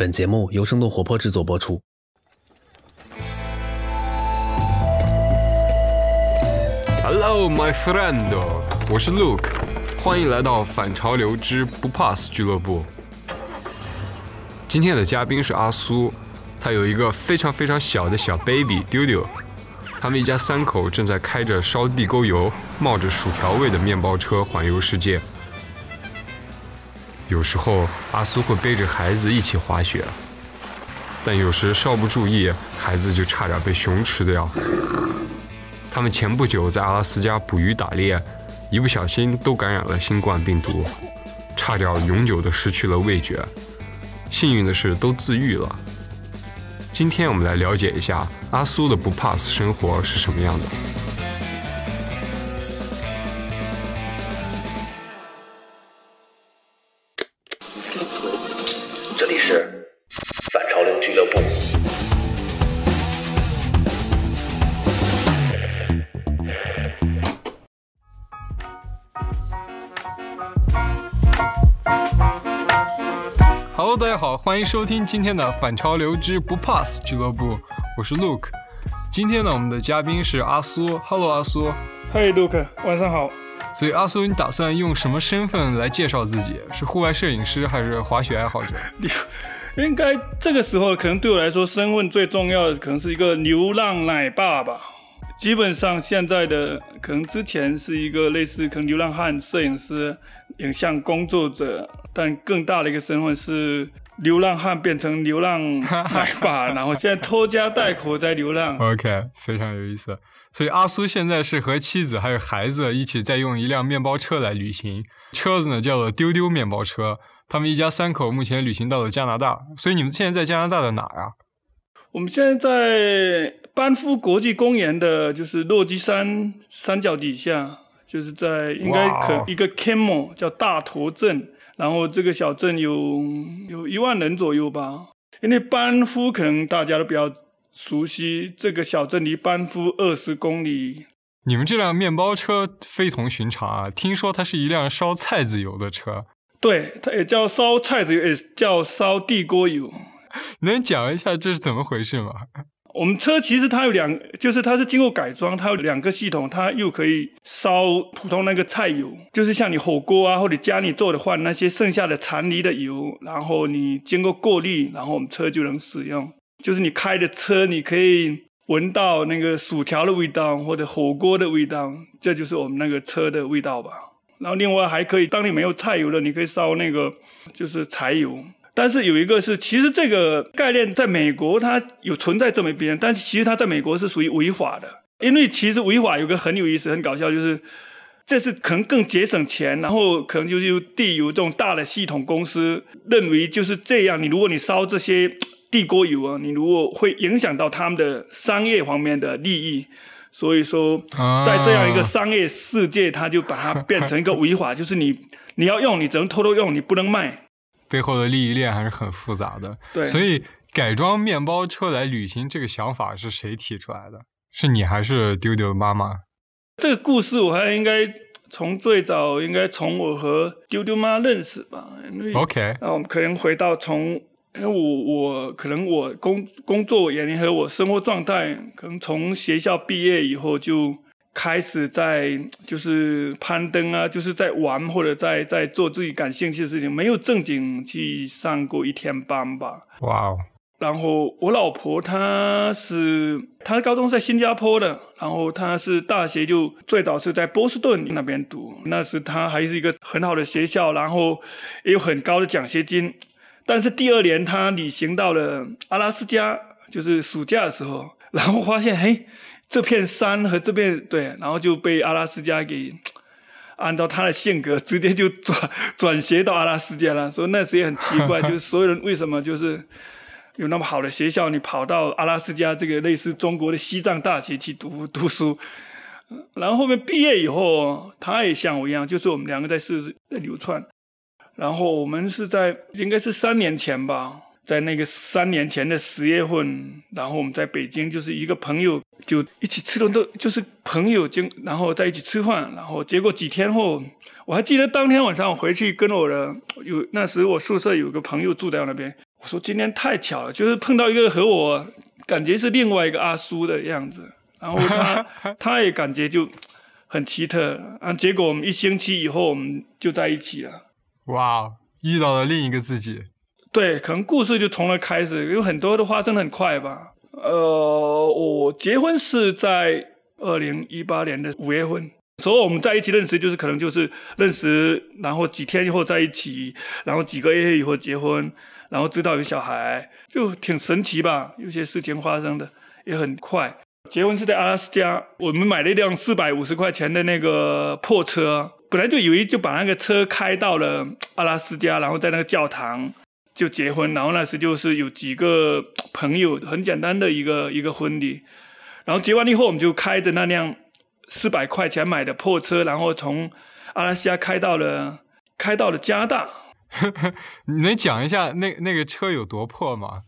本节目由生动活泼制作播出。Hello, my friend，我是 Luke，欢迎来到反潮流之不怕死俱乐部。今天的嘉宾是阿苏，他有一个非常非常小的小 baby 丢丢。他们一家三口正在开着烧地沟油、冒着薯条味的面包车环游世界。有时候阿苏会背着孩子一起滑雪，但有时稍不注意，孩子就差点被熊吃掉。他们前不久在阿拉斯加捕鱼打猎，一不小心都感染了新冠病毒，差点永久的失去了味觉。幸运的是都自愈了。今天我们来了解一下阿苏的不怕死生活是什么样的。欢迎收听今天的反潮流之不 pass 俱乐部，我是 Luke。今天呢，我们的嘉宾是阿苏。Hello，阿苏。嗨，Luke，晚上好。所以阿苏，你打算用什么身份来介绍自己？是户外摄影师还是滑雪爱好者？应该这个时候可能对我来说，身份最重要的可能是一个流浪奶爸吧。基本上现在的可能之前是一个类似可能流浪汉摄影师、影像工作者，但更大的一个身份是流浪汉变成流浪 奶爸，然后现在拖家带口在流浪。OK，非常有意思。所以阿苏现在是和妻子还有孩子一起在用一辆面包车来旅行，车子呢叫做丢丢面包车。他们一家三口目前旅行到了加拿大，所以你们现在在加拿大的哪儿啊？我们现在在班夫国际公园的，就是落基山山脚底下，就是在应该可一个 Camo 叫大头镇，然后这个小镇有有一万人左右吧。因为班夫可能大家都比较熟悉，这个小镇离班夫二十公里。你们这辆面包车非同寻常啊！听说它是一辆烧菜籽油的车，对，它也叫烧菜籽油，也叫烧地锅油。能讲一下这是怎么回事吗？我们车其实它有两，就是它是经过改装，它有两个系统，它又可以烧普通那个菜油，就是像你火锅啊或者家里做的话，那些剩下的残余的油，然后你经过过滤，然后我们车就能使用。就是你开的车，你可以闻到那个薯条的味道或者火锅的味道，这就是我们那个车的味道吧。然后另外还可以，当你没有菜油了，你可以烧那个就是柴油。但是有一个是，其实这个概念在美国它有存在这么一边，但是其实它在美国是属于违法的，因为其实违法有个很有意思、很搞笑，就是这是可能更节省钱，然后可能就是地油这种大的系统公司认为就是这样，你如果你烧这些地锅油啊，你如果会影响到他们的商业方面的利益。所以说，在这样一个商业世界，它就把它变成一个违法，就是你你要用，你只能偷偷用，你不能卖。背后的利益链还是很复杂的。对所以改装面包车来旅行这个想法是谁提出来的？是你还是丢丢的妈妈？这个故事我还应该从最早应该从我和丢丢妈认识吧。OK 那我们可能回到从，因为我我可能我工工作原因和我生活状态，可能从学校毕业以后就开始在就是攀登啊，就是在玩或者在在做自己感兴趣的事情，没有正经去上过一天班吧。哇哦，然后我老婆她是她高中是在新加坡的，然后她是大学就最早是在波士顿那边读，那时她还是一个很好的学校，然后也有很高的奖学金。但是第二年她旅行到了阿拉斯加，就是暑假的时候，然后发现嘿，这片山和这片对，然后就被阿拉斯加给。按照他的性格，直接就转转学到阿拉斯加了。所以那时也很奇怪，就是所有人为什么就是有那么好的学校，你跑到阿拉斯加这个类似中国的西藏大学去读读书，然后后面毕业以后，他也像我一样，就是我们两个在市在流窜，然后我们是在应该是三年前吧，在那个三年前的十月份，然后我们在北京，就是一个朋友就一起吃了都就是朋友经，然后在一起吃饭，然后结果几天后，我还记得当天晚上我回去跟我的有那时我宿舍有个朋友住在我那边，我说今天太巧了，就是碰到一个和我感觉是另外一个阿叔的样子，然后他他也感觉就很奇特啊。结果我们一星期以后我们就在一起了。哇，遇到了另一个自己。对，可能故事就从那开始，有很多都发生的很快吧。呃，我结婚是在二零一八年的五月份。所以我们在一起认识，就是可能就是认识，然后几天以后在一起，然后几个月以后结婚，然后知道有小孩，就挺神奇吧。有些事情发生的也很快。结婚是在阿拉斯加，我们买了一辆四百五十块钱的那个破车，本来就以为就把那个车开到了阿拉斯加，然后在那个教堂就结婚。然后那时就是有几个 朋友，很简单的一个一个婚礼。然后结完以后，我们就开着那辆。四百块钱买的破车，然后从阿拉斯加开到了开到了加拿大。你能讲一下那那个车有多破吗？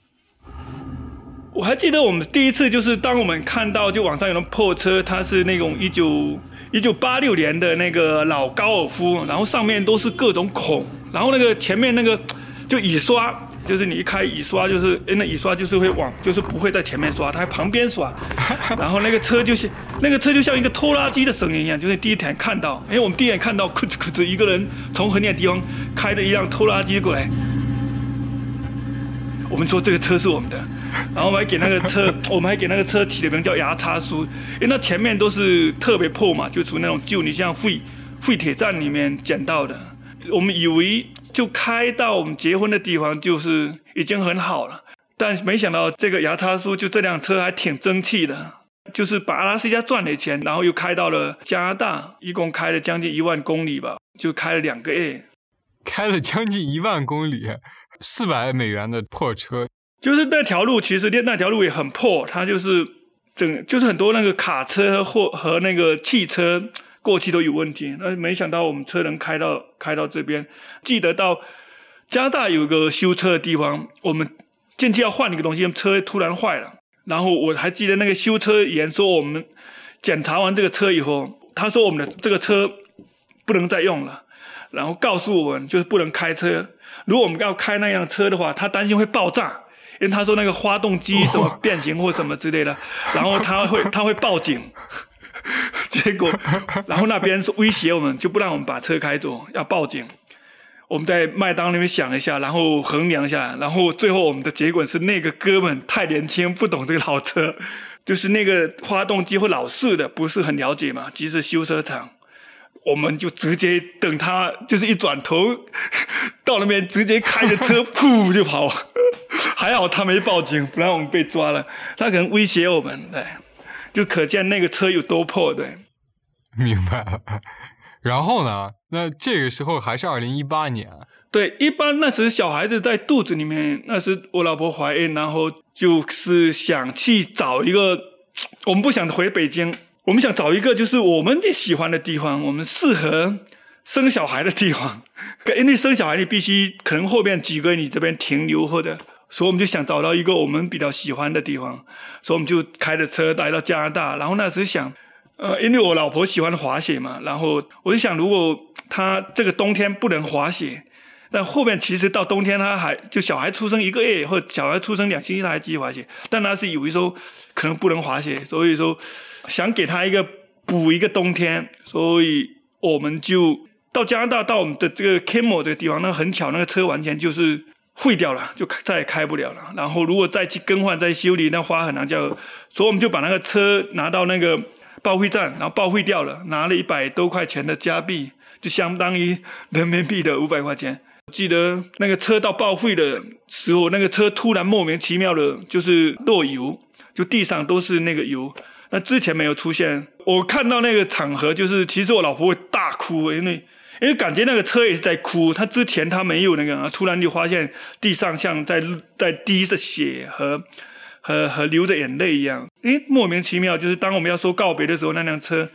我还记得我们第一次就是当我们看到就网上有那破车，它是那种一九一九八六年的那个老高尔夫，然后上面都是各种孔，然后那个前面那个就雨刷。就是你一开雨刷，就是那雨刷就是会往，就是不会在前面刷，它在旁边刷。然后那个车就是那个车就像一个拖拉机的声音一样，就是第一天看到，哎，我们第一眼看到，咔哧咔哧，一个人从很远的地方开着一辆拖拉机过来。我们说这个车是我们的，然后我们还给那个车，我们还给那个车起了名叫牙叉叔，因为那前面都是特别破嘛，就属于那种旧，你像废废铁站里面捡到的。我们以为就开到我们结婚的地方就是已经很好了，但没想到这个牙叉叔就这辆车还挺争气的，就是把阿拉斯加赚的钱，然后又开到了加拿大，一共开了将近一万公里吧，就开了两个月，开了将近一万公里，四百美元的破车，就是那条路其实那那条路也很破，它就是整就是很多那个卡车或和那个汽车。过去都有问题，那没想到我们车能开到开到这边。记得到加拿大有个修车的地方，我们进去要换一个东西，车突然坏了。然后我还记得那个修车员说，我们检查完这个车以后，他说我们的这个车不能再用了，然后告诉我们就是不能开车。如果我们要开那辆车的话，他担心会爆炸，因为他说那个发动机什么变形或什么之类的，然后他会 他会报警。结果，然后那边是威胁我们，就不让我们把车开走，要报警。我们在麦当那边想一下，然后衡量一下，然后最后我们的结果是那个哥们太年轻，不懂这个老车，就是那个发动机或老式的，不是很了解嘛。即使修车厂，我们就直接等他，就是一转头 到那边，直接开着车 噗就跑。还好他没报警，不然我们被抓了。他可能威胁我们，对。就可见那个车有多破，对。明白了。然后呢？那这个时候还是二零一八年。对，一般那时小孩子在肚子里面，那时我老婆怀孕，然后就是想去找一个，我们不想回北京，我们想找一个就是我们也喜欢的地方，我们适合生小孩的地方。因为生小孩你必须可能后面几个你这边停留或者。所以我们就想找到一个我们比较喜欢的地方，所以我们就开着车来到加拿大。然后那时想，呃，因为我老婆喜欢滑雪嘛，然后我就想，如果她这个冬天不能滑雪，但后面其实到冬天她还就小孩出生一个月或小孩出生两星期她还继续滑雪，但那是以为说可能不能滑雪，所以说想给她一个补一个冬天，所以我们就到加拿大到我们的这个 k i m o 这个地方，那很巧，那个车完全就是。废掉了，就再也开不了了。然后如果再去更换、再修理，那花很难交。所以我们就把那个车拿到那个报废站，然后报废掉了，拿了一百多块钱的加币，就相当于人民币的五百块钱。记得那个车到报废的时候，那个车突然莫名其妙的，就是落油，就地上都是那个油。那之前没有出现。我看到那个场合，就是其实我老婆会大哭，因为。因为感觉那个车也是在哭，他之前他没有那个，突然就发现地上像在在滴着血和和和流着眼泪一样，诶，莫名其妙。就是当我们要说告别的时候，那辆车，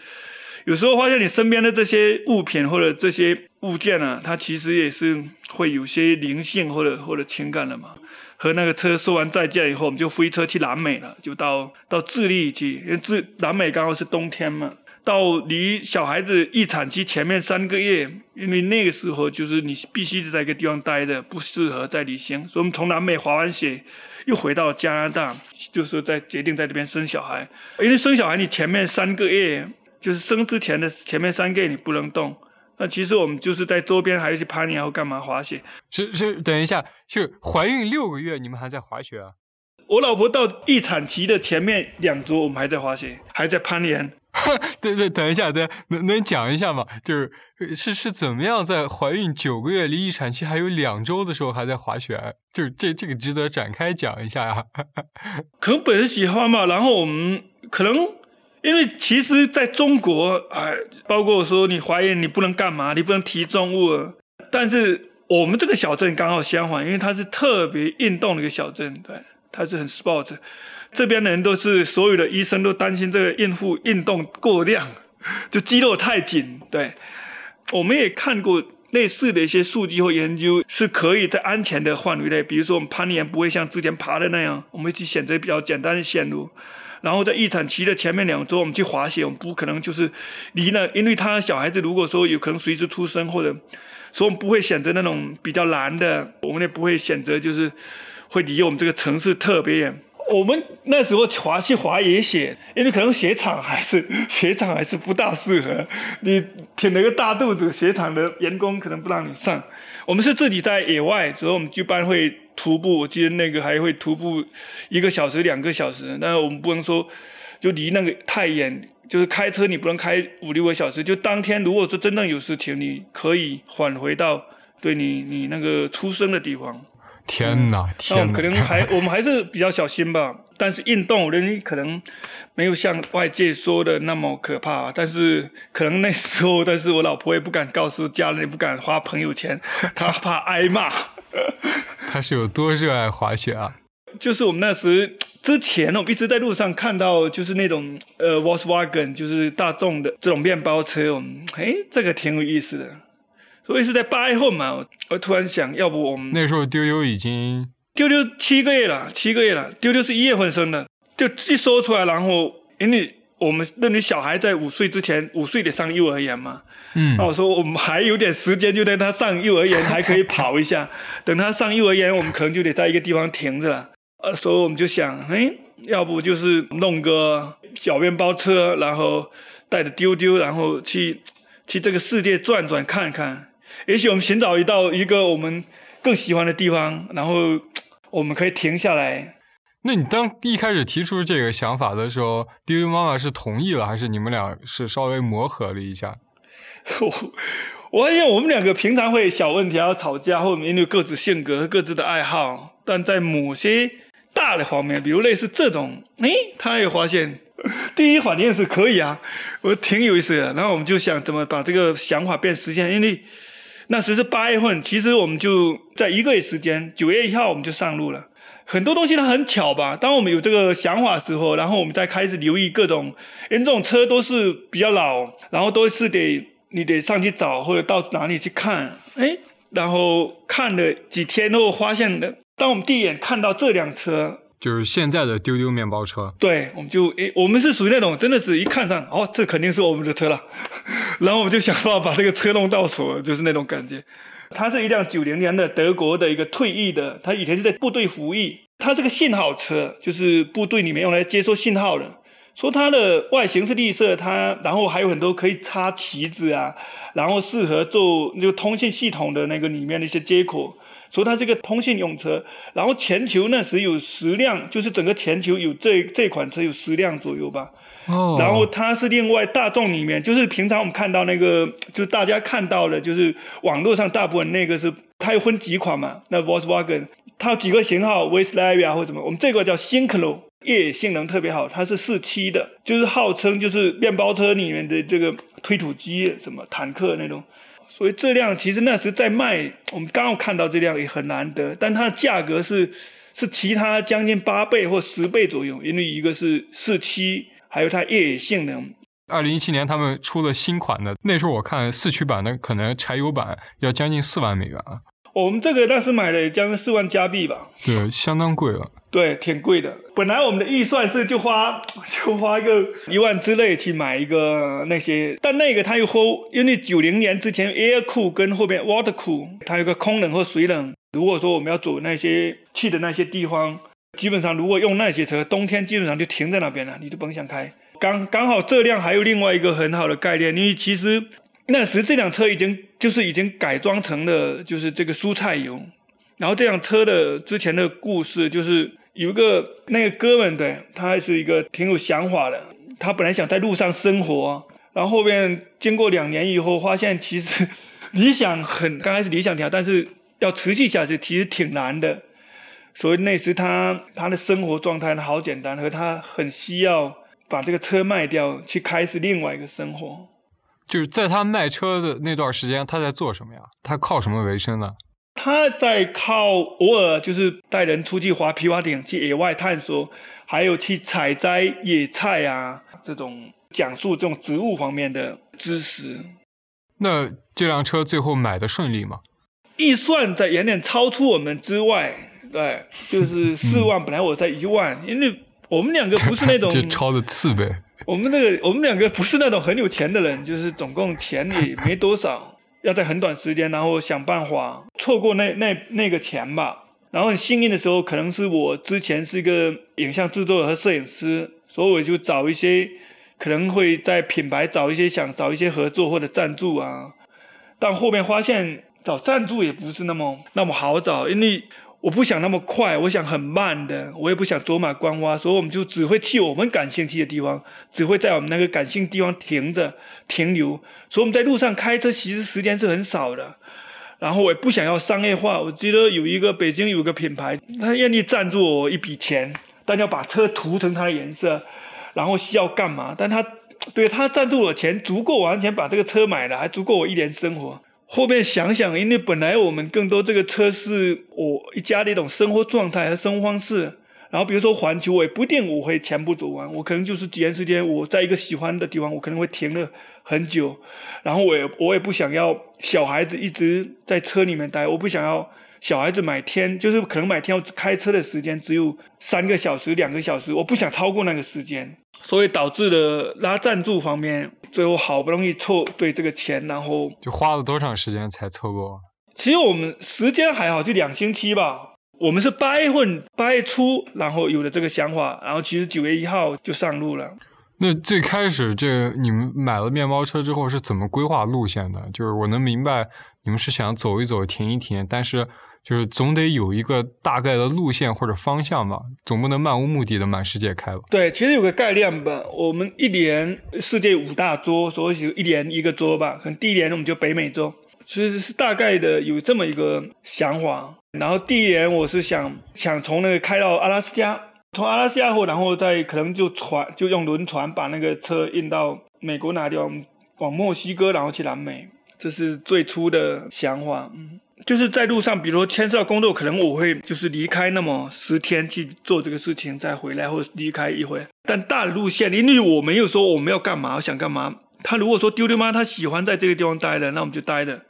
有时候发现你身边的这些物品或者这些物件啊，它其实也是会有些灵性或者或者情感的嘛。和那个车说完再见以后，我们就飞车去南美了，就到到智利去，因为智南美刚好是冬天嘛。到离小孩子预产期前面三个月，因为那个时候就是你必须是在一个地方待着，不适合再旅行，所以我们从南美滑完雪，又回到加拿大，就是在决定在这边生小孩。因为生小孩，你前面三个月就是生之前的前面三个月你不能动。那其实我们就是在周边还是去攀岩或干嘛滑雪。是是，等一下，是怀孕六个月你们还在滑雪啊？我老婆到预产期的前面两周，我们还在滑雪，还在攀岩。对对，等一下，等能能讲一下吗？就是是是怎么样在怀孕九个月离预产期还有两周的时候还在滑雪？就是这这个值得展开讲一下呀。可能本身喜欢嘛，然后我们可能因为其实在中国，哎，包括说你怀孕你不能干嘛，你不能提重物，但是我们这个小镇刚好相反，因为它是特别运动的一个小镇，对，它是很 sport。这边的人都是所有的医生都担心这个孕妇运动过量，就肌肉太紧。对，我们也看过类似的一些数据或研究，是可以在安全的范围内，比如说我们攀岩不会像之前爬的那样，我们去选择比较简单的线路。然后在预产期的前面两周，我们去滑雪，我们不可能就是离了，因为他小孩子如果说有可能随时出生，或者所以我们不会选择那种比较难的，我们也不会选择就是会离我们这个城市特别远。我们那时候滑去滑野雪，因为可能雪场还是 雪场还是不大适合。你挺了个大肚子，雪场的员工可能不让你上。我们是自己在野外，所以我们一般会徒步。我记得那个还会徒步一个小时、两个小时。但是我们不能说就离那个太远，就是开车你不能开五六个小时。就当天如果说真正有事情，你可以返回到对你你那个出生的地方。天哪，天哪！可能还 我们还是比较小心吧。但是运动人可能没有像外界说的那么可怕。但是可能那时候，但是我老婆也不敢告诉家人，也不敢花朋友钱，她怕挨骂。她是有多热爱滑雪啊？就是我们那时之前，我们一直在路上看到，就是那种呃，Volkswagen，就是大众的这种面包车。我们哎，这个挺有意思的。所以是在八月份嘛，我突然想，要不我们那时候丢丢已经丢丢七个月了，七个月了。丢丢是一月份生的，就一说出来，然后因为我们认为小孩在五岁之前，五岁得上幼儿园嘛。嗯，那我说我们还有点时间，就在他上幼儿园还可以跑一下。等他上幼儿园，我们可能就得在一个地方停着了。呃，所以我们就想，哎，要不就是弄个小面包车，然后带着丢丢，然后去去这个世界转转看看。也许我们寻找一到一个我们更喜欢的地方，然后我们可以停下来。那你当一开始提出这个想法的时候，丢丢妈妈是同意了，还是你们俩是稍微磨合了一下？我我发现我们两个平常会小问题要吵架，或者因为各自性格、各自的爱好，但在某些大的方面，比如类似这种，哎，他也发现 第一反应是可以啊，我挺有意思的。然后我们就想怎么把这个想法变实现，因为。那时是八月份，其实我们就在一个月时间，九月一号我们就上路了。很多东西它很巧吧？当我们有这个想法时候，然后我们再开始留意各种，因为这种车都是比较老，然后都是得你得上去找或者到哪里去看，哎，然后看了几天后发现的，当我们第一眼看到这辆车。就是现在的丢丢面包车，对，我们就诶，我们是属于那种真的是一看上，哦，这肯定是我们的车了，然后我们就想办法把这个车弄到手，就是那种感觉。它是一辆九零年的德国的一个退役的，他以前是在部队服役，它是个信号车，就是部队里面用来接收信号的。说它的外形是绿色，它然后还有很多可以插旗子啊，然后适合做就通信系统的那个里面的一些接口。说它是个通信用车，然后全球那时有十辆，就是整个全球有这这款车有十辆左右吧。哦。然后它是另外大众里面，就是平常我们看到那个，就是大家看到的，就是网络上大部分那个是它有分几款嘛？那 Volkswagen 它有几个型号 v e s t l a v i a 或什么？我们这个叫 Syncro，越野性能特别好，它是四驱的，就是号称就是面包车里面的这个推土机，什么坦克那种。所以这辆其实那时在卖，我们刚好看到这辆也很难得，但它的价格是是其他将近八倍或十倍左右，因为一个是四驱，还有它越野性能。二零一七年他们出了新款的，那时候我看四驱版的可能柴油版要将近四万美元啊。我们这个当时买了将近四万加币吧，对，相当贵了。对，挺贵的。本来我们的预算是就花 就花个一万之内去买一个那些，但那个它又后，因为九零年之前 Air Cool 跟后边 Water Cool，它有个空冷或水冷。如果说我们要走那些去的那些地方，基本上如果用那些车，冬天基本上就停在那边了，你就甭想开。刚刚好这辆还有另外一个很好的概念，因为其实那时这辆车已经就是已经改装成了就是这个蔬菜油。然后这辆车的之前的故事就是有一个那个哥们，对他还是一个挺有想法的。他本来想在路上生活，然后后面经过两年以后，发现其实理想很刚开始理想挺好，但是要持续下去其实挺难的。所以那时他他的生活状态好简单，和他很需要把这个车卖掉，去开始另外一个生活。就是在他卖车的那段时间，他在做什么呀？他靠什么为生呢？他在靠偶尔就是带人出去滑皮划艇去野外探索，还有去采摘野菜啊，这种讲述这种植物方面的知识。那这辆车最后买的顺利吗？预算在远远超出我们之外，对，就是四万，本来我在一万，因为我们两个不是那种 就超了四倍。我们这个我们两个不是那种很有钱的人，就是总共钱也没多少。要在很短时间，然后想办法错过那那那个钱吧。然后很幸运的时候，可能是我之前是一个影像制作和摄影师，所以我就找一些可能会在品牌找一些想找一些合作或者赞助啊。但后面发现找赞助也不是那么那么好找，因为。我不想那么快，我想很慢的，我也不想走马观花，所以我们就只会去我们感兴趣的地方，只会在我们那个感兴趣地方停着停留。所以我们在路上开车其实时间是很少的。然后我也不想要商业化，我记得有一个北京有个品牌，他愿意赞助我一笔钱，但要把车涂成它的颜色，然后需要干嘛？但他对他赞助我钱足够完全把这个车买了，还足够我一年生活。后面想想，因为本来我们更多这个车是我一家的一种生活状态和生活方式。然后比如说环球，我也不一定我会全部走完，我可能就是几年时间，我在一个喜欢的地方，我可能会停了很久。然后我也我也不想要小孩子一直在车里面待，我不想要小孩子买天就是可能买天要开车的时间只有三个小时、两个小时，我不想超过那个时间。所以导致了拉赞助方面，最后好不容易凑对这个钱，然后就花了多长时间才凑够？其实我们时间还好，就两星期吧。我们是八月份八月初，然后有了这个想法，然后其实九月一号就上路了。那最开始这你们买了面包车之后是怎么规划路线的？就是我能明白你们是想走一走、停一停，但是。就是总得有一个大概的路线或者方向吧，总不能漫无目的的满世界开吧。对，其实有个概念吧，我们一年世界五大洲，所以一年一个洲吧。可能第一年我们就北美洲，其实是大概的有这么一个想法。然后第一年我是想想从那个开到阿拉斯加，从阿拉斯加后，然后再可能就船就用轮船把那个车运到美国哪地方，往墨西哥，然后去南美，这是最初的想法。嗯。就是在路上，比如说牵涉到工作，可能我会就是离开那么十天去做这个事情，再回来或者离开一回。但大的路线，因为我没有说我们要干嘛，我想干嘛。他如果说丢丢妈他喜欢在这个地方待的，那我们就待的。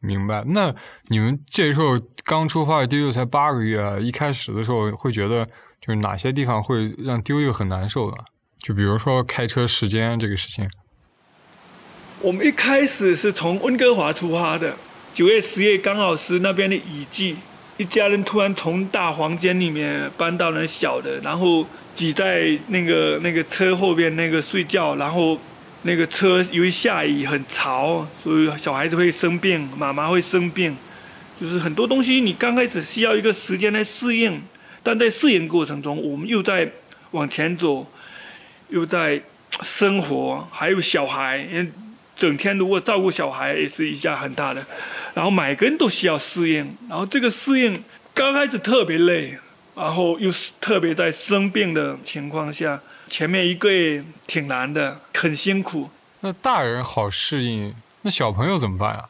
明白。那你们这时候刚出发，丢丢才八个月，一开始的时候会觉得就是哪些地方会让丢丢很难受的？就比如说开车时间这个事情。我们一开始是从温哥华出发的。九月、十月刚好是那边的雨季，一家人突然从大房间里面搬到了小的，然后挤在那个那个车后边那个睡觉，然后那个车由于下雨很潮，所以小孩子会生病，妈妈会生病，就是很多东西你刚开始需要一个时间来适应，但在适应过程中，我们又在往前走，又在生活，还有小孩，整天如果照顾小孩也是一下很大的。然后每个人都需要适应，然后这个适应刚开始特别累，然后又是特别在生病的情况下，前面一个月挺难的，很辛苦。那大人好适应，那小朋友怎么办啊？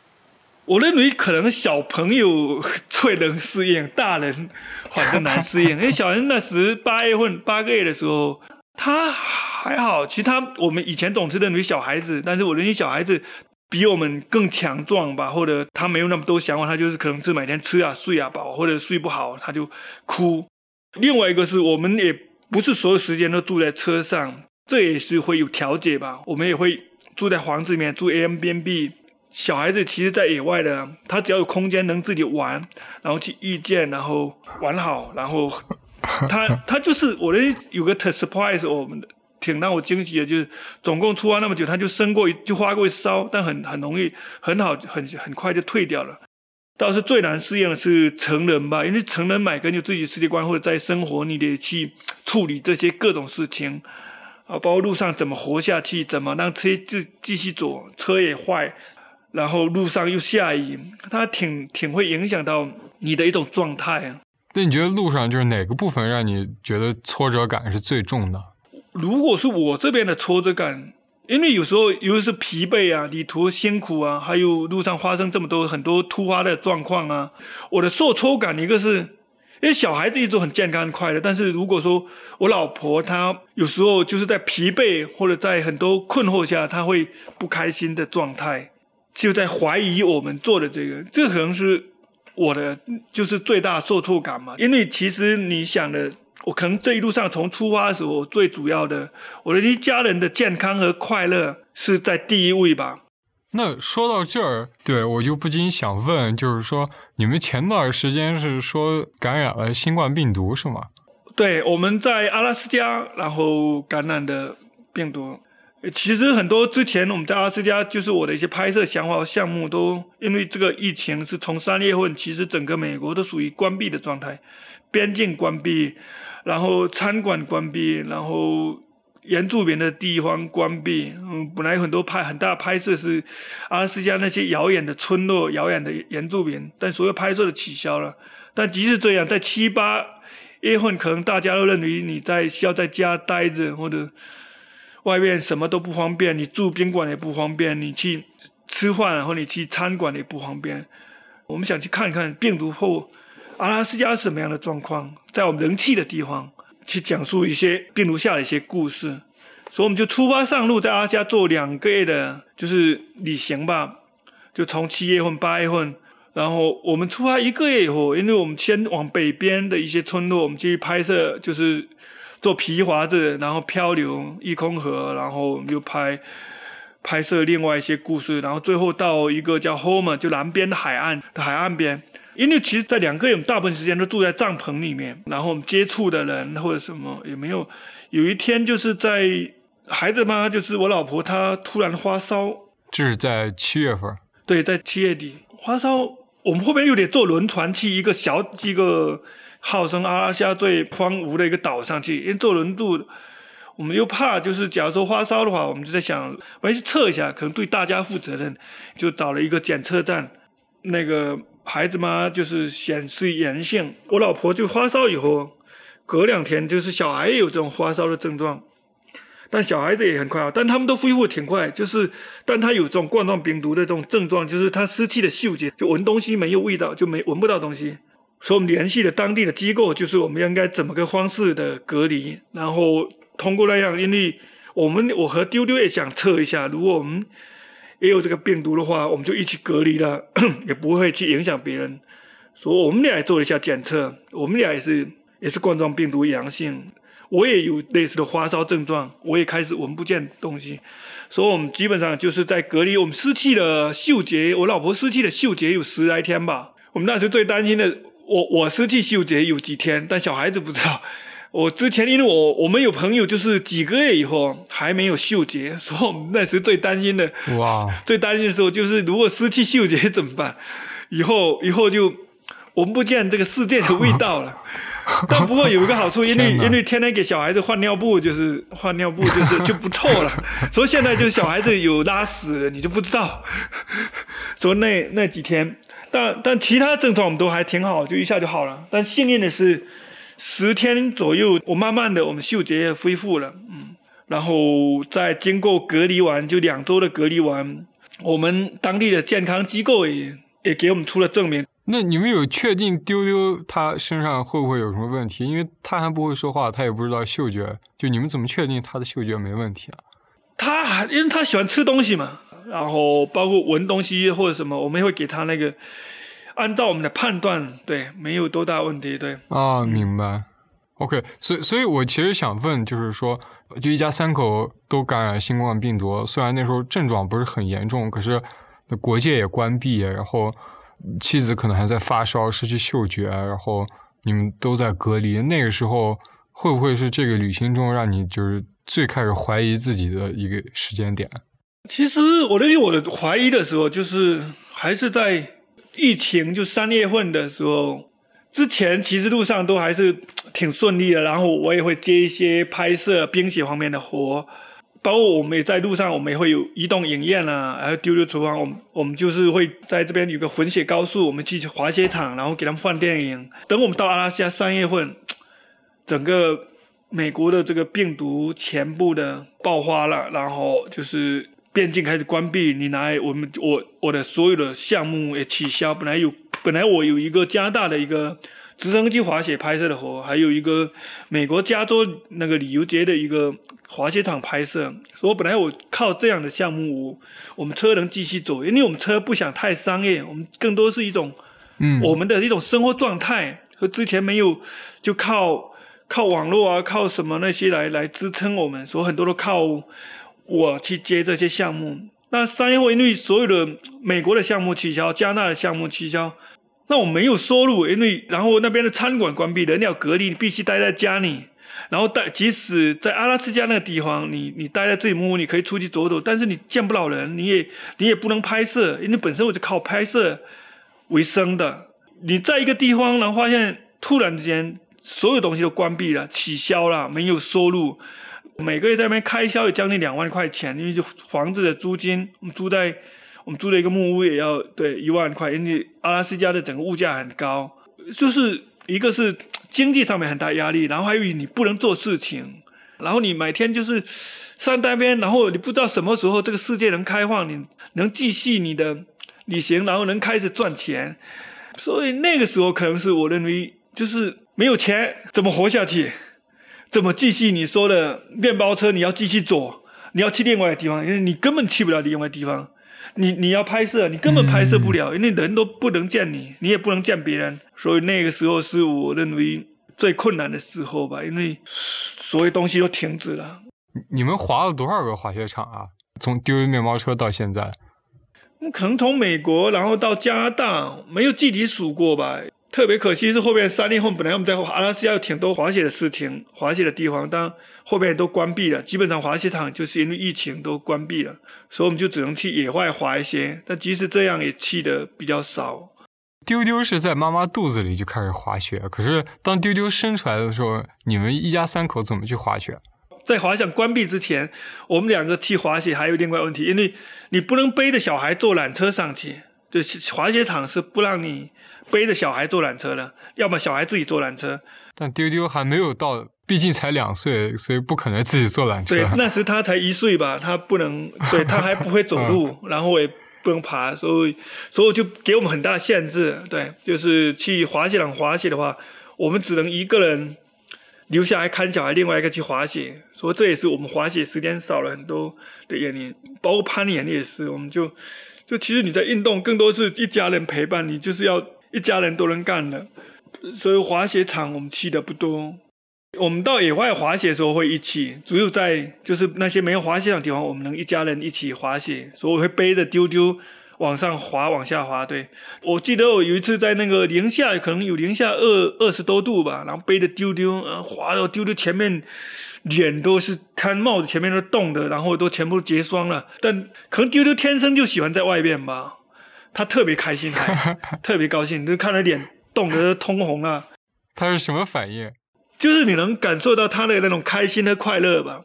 我认为可能小朋友最能适应，大人反正难适应。因为小人那时八月份八个月的时候，他还好，其他我们以前总是认为小孩子，但是我认为小孩子。比我们更强壮吧，或者他没有那么多想法，他就是可能是每天吃啊睡啊饱，或者睡不好他就哭。另外一个是我们也不是所有时间都住在车上，这也是会有调节吧。我们也会住在房子里面住 A M B N B。小孩子其实，在野外的，他只要有空间能自己玩，然后去遇见，然后玩好，然后 他他就是我的有个 surprise 我们的。挺让我惊喜的，就是总共出发那么久，他就生过就发过烧，但很很容易很好很很快就退掉了。倒是最难适应的是成人吧，因为成人买根据自己世界观或者在生活，你得去处理这些各种事情啊，包括路上怎么活下去，怎么让车继继续走，车也坏，然后路上又下雨，它挺挺会影响到你的一种状态啊。那你觉得路上就是哪个部分让你觉得挫折感是最重的？如果是我这边的挫折感，因为有时候尤其是疲惫啊、旅途辛苦啊，还有路上发生这么多很多突发的状况啊，我的受挫感一个是，因为小孩子一直很健康快乐，但是如果说我老婆她有时候就是在疲惫或者在很多困惑下，她会不开心的状态，就在怀疑我们做的这个，这可能是我的就是最大受挫感嘛，因为其实你想的。我可能这一路上从出发的时候，最主要的，我的一家人的健康和快乐是在第一位吧。那说到这儿，对我就不禁想问，就是说，你们前段时间是说感染了新冠病毒是吗？对，我们在阿拉斯加，然后感染的病毒。其实很多之前我们在阿拉斯加，就是我的一些拍摄想法和项目，都因为这个疫情是从三月份，其实整个美国都属于关闭的状态，边境关闭。然后餐馆关闭，然后原住民的地方关闭。嗯，本来很多拍很大拍摄是阿拉斯加那些遥远的村落、遥远的原住民，但所有拍摄都取消了。但即使这样，在七八月份，可能大家都认为你在需要在家待着，或者外面什么都不方便，你住宾馆也不方便，你去吃饭然后你去餐馆也不方便。我们想去看看病毒后。阿拉斯加是什么样的状况？在我们人气的地方去讲述一些病毒下的一些故事，所以我们就出发上路，在阿拉斯加做两个月的，就是旅行吧。就从七月份、八月份，然后我们出发一个月以后，因为我们先往北边的一些村落，我们去拍摄，就是做皮划子，然后漂流一空河，然后我们就拍拍摄另外一些故事，然后最后到一个叫 Home，就南边的海岸的海岸边。因为其实，在两个月，我们大部分时间都住在帐篷里面，然后我们接触的人或者什么也没有。有一天，就是在孩子妈，就是我老婆，她突然发烧。这是在七月份。对，在七月底发烧。我们后面又得坐轮船去一个小一个号称阿拉斯加最荒芜的一个岛上去，因为坐轮渡，我们又怕就是假如说发烧的话，我们就在想，我们去测一下，可能对大家负责任，就找了一个检测站，那个。孩子嘛，就是显示阳性。我老婆就发烧以后，隔两天就是小孩也有这种发烧的症状，但小孩子也很快啊，但他们都恢复挺快。就是，但他有这种冠状病毒的这种症状，就是他失去了嗅觉，就闻东西没有味道，就没闻不到东西。所以我们联系了当地的机构，就是我们应该怎么个方式的隔离，然后通过那样，因为我们我和丢丢也想测一下，如果我们。也有这个病毒的话，我们就一起隔离了，也不会去影响别人。所以我们俩也做了一下检测，我们俩也是也是冠状病毒阳性。我也有类似的发烧症状，我也开始闻不见东西。所以我们基本上就是在隔离，我们失去了嗅觉。我老婆失去了嗅觉有十来天吧。我们那时最担心的，我我失去嗅觉有几天，但小孩子不知道。我之前因为我我们有朋友就是几个月以后还没有嗅觉，所以我们那时最担心的哇，最担心的时候就是如果失去嗅觉怎么办？以后以后就闻不见这个世界的味道了。但不过有一个好处，因为因为天天给小孩子换尿布，就是换尿布就是就不臭了。所以现在就是小孩子有拉屎，你就不知道。所以那那几天，但但其他症状我们都还挺好，就一下就好了。但幸运的是。十天左右，我慢慢的，我们嗅觉也恢复了，嗯，然后再经过隔离完，就两周的隔离完，我们当地的健康机构也也给我们出了证明。那你们有确定丢丢他身上会不会有什么问题？因为他还不会说话，他也不知道嗅觉，就你们怎么确定他的嗅觉没问题啊？他因为他喜欢吃东西嘛，然后包括闻东西或者什么，我们会给他那个，按照我们的判断，对，没有多大问题，对。啊，明白。OK，所以，所以我其实想问，就是说，就一家三口都感染新冠病毒，虽然那时候症状不是很严重，可是国界也关闭，然后妻子可能还在发烧，失去嗅觉，然后你们都在隔离。那个时候，会不会是这个旅行中让你就是最开始怀疑自己的一个时间点？其实我对于我的怀疑的时候，就是还是在疫情就三月份的时候。之前其实路上都还是挺顺利的，然后我也会接一些拍摄冰雪方面的活，包括我们也在路上，我们也会有移动影院啊，然后丢丢厨房，我们我们就是会在这边有个混血高速，我们去滑雪场，然后给他们放电影。等我们到阿拉斯加三月份，整个美国的这个病毒全部的爆发了，然后就是边境开始关闭，你拿我们我我的所有的项目也取消，本来有。本来我有一个加拿大的一个直升机滑雪拍摄的活，还有一个美国加州那个旅游节的一个滑雪场拍摄，所以本来我靠这样的项目，我我们车能继续走，因为我们车不想太商业，我们更多是一种，嗯，我们的一种生活状态和之前没有就靠靠网络啊，靠什么那些来来支撑我们，所以很多都靠我去接这些项目。那三月份因为所有的美国的项目取消，加拿大的项目取消。那我没有收入，因为然后那边的餐馆关闭，人要隔离，你必须待在家里。然后待即使在阿拉斯加那个地方，你你待在自己木屋，你可以出去走走，但是你见不了人，你也你也不能拍摄，因为本身我就靠拍摄为生的。你在一个地方，然后发现突然之间所有东西都关闭了，取消了，没有收入，每个月在那边开销有将近两万块钱，因为就房子的租金，我们租在。我们租了一个木屋，也要对一万块，因为阿拉斯加的整个物价很高，就是一个是经济上面很大压力，然后还有你不能做事情，然后你每天就是上那边，然后你不知道什么时候这个世界能开放，你能继续你的旅行，然后能开始赚钱，所以那个时候可能是我认为就是没有钱怎么活下去，怎么继续你说的面包车你要继续走，你要去另外的地方，因为你根本去不了另外地方。你你要拍摄，你根本拍摄不了，因为人都不能见你，你也不能见别人，所以那个时候是我认为最困难的时候吧，因为所有东西都停止了。你们滑了多少个滑雪场啊？从丢面包车到现在？可能从美国然后到加拿大，没有具体数过吧。特别可惜是后面三年后，本来我们在阿拉斯加有挺多滑雪的事情，滑雪的地方，但后面都关闭了。基本上滑雪场就是因为疫情都关闭了，所以我们就只能去野外滑一些。但即使这样，也去的比较少。丢丢是在妈妈肚子里就开始滑雪，可是当丢丢生出来的时候，你们一家三口怎么去滑雪？在滑雪关闭之前，我们两个去滑雪还有另外问题，因为你不能背着小孩坐缆车上去，就滑雪场是不让你。背着小孩坐缆车的，要么小孩自己坐缆车。但丢丢还没有到，毕竟才两岁，所以不可能自己坐缆车。对，那时他才一岁吧，他不能，对他还不会走路，然后也不能爬，所以，所以就给我们很大限制。对，就是去滑雪场滑雪的话，我们只能一个人留下来看小孩，另外一个去滑雪。所以这也是我们滑雪时间少了很多的原因，包括攀岩也是，我们就就其实你在运动，更多是一家人陪伴你，就是要。一家人都能干的，所以滑雪场我们去的不多。我们到野外滑雪的时候会一起，只有在就是那些没有滑雪场地方，我们能一家人一起滑雪。所以我会背着丢丢往上滑，往下滑。对我记得我有一次在那个零下，可能有零下二二十多度吧，然后背着丢丢，滑到丢丢前面，脸都是他帽子前面都冻的，然后都全部结霜了。但可能丢丢天生就喜欢在外面吧。他特别开心，特别高兴，就看他脸冻得通红了。他是什么反应？就是你能感受到他的那种开心的快乐吧？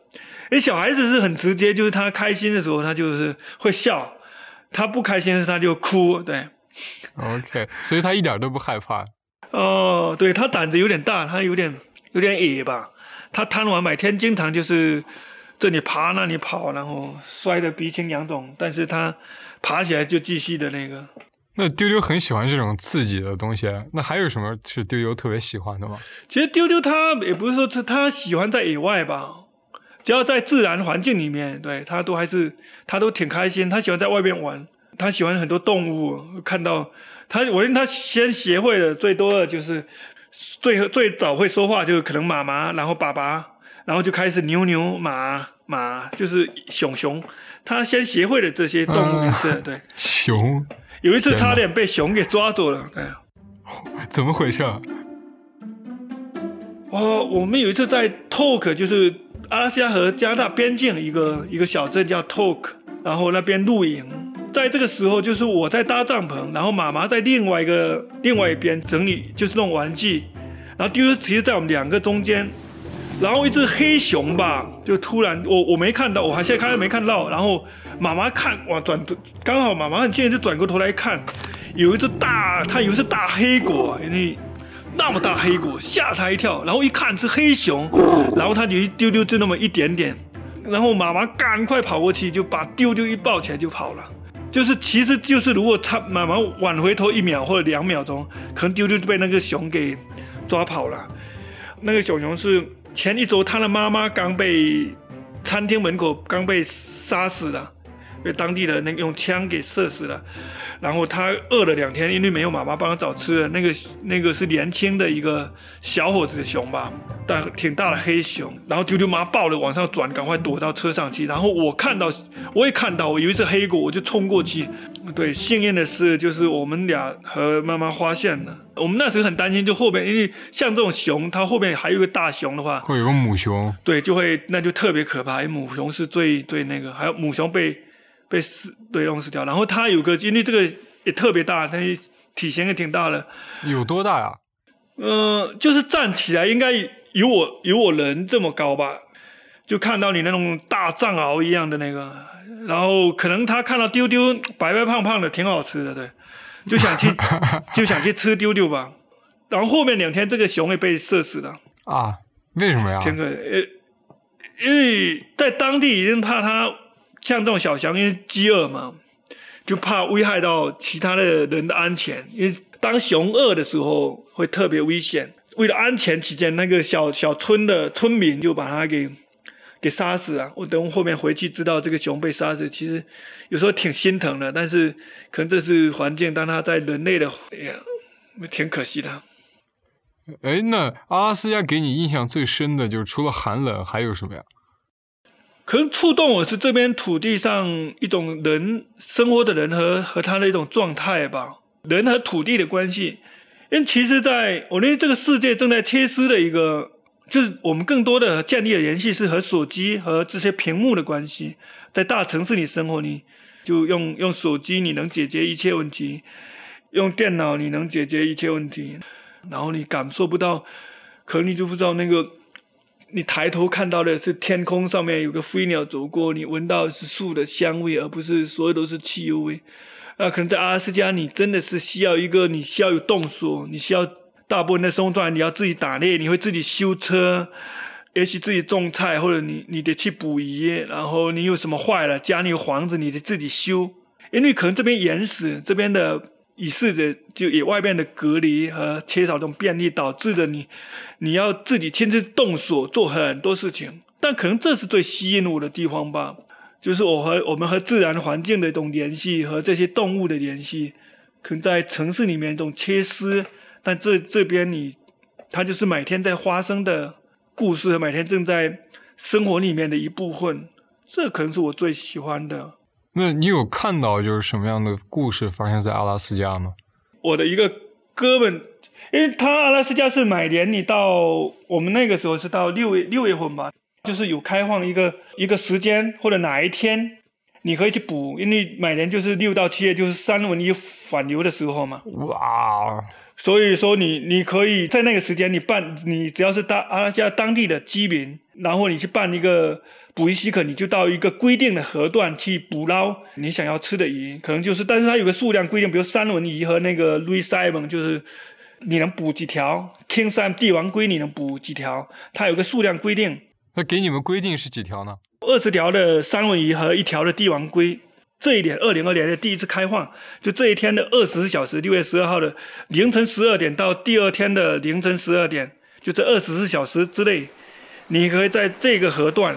为小孩子是很直接，就是他开心的时候，他就是会笑；他不开心时，他就哭。对，OK，所以他一点都不害怕。哦，对他胆子有点大，他有点有点野吧？他贪玩，每天经常就是这里爬那里跑，然后摔得鼻青脸肿，但是他。爬起来就继续的那个。那丢丢很喜欢这种刺激的东西。那还有什么是丢丢特别喜欢的吗？其实丢丢他也不是说他他喜欢在野外吧，只要在自然环境里面，对他都还是他都挺开心，他喜欢在外面玩，他喜欢很多动物，看到他，我认为他先学会的最多的就是最最早会说话就是可能妈妈，然后爸爸，然后就开始牛牛马马，就是熊熊，他先学会了这些动物名字，对。熊有一次差点被熊给抓走了，哎。怎么回事啊？哦，我们有一次在 Talk，就是阿拉斯加和加拿大边境一个一个小镇叫 Talk，然后那边露营。在这个时候，就是我在搭帐篷，然后妈妈在另外一个另外一边整理，就是弄玩具，然后丢丢其实在我们两个中间，然后一只黑熊吧，就突然我我没看到，我还现在看都没看到，然后妈妈看哇转，刚好妈妈现在就转过头来看，有一只大，它以为是大黑狗，因为那么大黑狗，吓他一跳，然后一看是黑熊，然后他就一丢丢就那么一点点，然后妈妈赶快跑过去就把丢丢一抱起来就跑了。就是，其实就是，如果他妈妈晚回头一秒或者两秒钟，可能丢丢就被那个熊给抓跑了。那个小熊是前一周他的妈妈刚被餐厅门口刚被杀死了，被当地的那个用枪给射死了。然后他饿了两天，因为没有妈妈帮他找吃的。那个那个是年轻的一个小伙子的熊吧，但挺大的黑熊。然后丢丢妈抱着往上转，赶快躲到车上去。然后我看到，我也看到，我以为是黑狗，我就冲过去。对，幸运的是就是我们俩和妈妈发现了。我们那时候很担心，就后边因为像这种熊，它后边还有一个大熊的话，会有个母熊，对，就会那就特别可怕。因为母熊是最最那个，还有母熊被被死对弄死掉，然后它有个因为这个也特别大，它体型也挺大的，有多大呀？嗯、就是站起来应该有我有我人这么高吧，就看到你那种大藏獒一样的那个，然后可能他看到丢丢白白胖胖的，挺好吃的，对，就想去 就想去吃丢丢吧。然后后面两天这个熊也被射死了。啊？为什么呀？天哥呃，因为在当地已经怕它像这种小熊，因为饥饿嘛，就怕危害到其他的人的安全。因为当熊饿的时候会特别危险。为了安全起见，那个小小村的村民就把它给给杀死了。我等后面回去知道这个熊被杀死，其实有时候挺心疼的，但是可能这是环境，当它在人类的，哎呀，挺可惜的。哎，那阿拉斯加给你印象最深的就是除了寒冷还有什么呀？可能触动我是这边土地上一种人生活的人和和他的一种状态吧，人和土地的关系。因为其实在我认为这个世界正在缺失的一个，就是我们更多的建立的联系是和手机和这些屏幕的关系。在大城市里生活，你就用用手机，你能解决一切问题；用电脑，你能解决一切问题。然后你感受不到，可能你就不知道那个，你抬头看到的是天空上面有个飞鸟走过，你闻到是树的香味，而不是所有都是汽油味。啊，可能在阿拉斯加，你真的是需要一个，你需要有动手，你需要大部分的生活状态，你要自己打猎，你会自己修车，也许自己种菜，或者你你得去捕鱼，然后你有什么坏了，家里有房子，你得自己修，因为可能这边原始这边的。以试着就以外面的隔离和缺少这种便利，导致的你，你要自己亲自动手做很多事情。但可能这是最吸引我的地方吧，就是我和我们和自然环境的一种联系和这些动物的联系，可能在城市里面一种缺失。但这这边你，它就是每天在发生的故事，每天正在生活里面的一部分。这可能是我最喜欢的。那你有看到就是什么样的故事发生在阿拉斯加吗？我的一个哥们，因为他阿拉斯加是每年你到我们那个时候是到六月六月份吧，就是有开放一个一个时间或者哪一天你可以去补，因为每年就是六到七月就是三文鱼返流的时候嘛。哇，所以说你你可以在那个时间你办，你只要是当阿拉斯加当地的居民，然后你去办一个。捕鱼许可，你就到一个规定的河段去捕捞你想要吃的鱼，可能就是，但是它有个数量规定，比如三文鱼和那个 Louis Simon，就是你能捕几条，King Sam 帝王龟你能捕几条，它有个数量规定。那给你们规定是几条呢？二十条的三文鱼和一条的帝王龟。这一点，二零二年的第一次开放，就这一天的二十四小时，六月十二号的凌晨十二点到第二天的凌晨十二点，就这二十四小时之内，你可以在这个河段。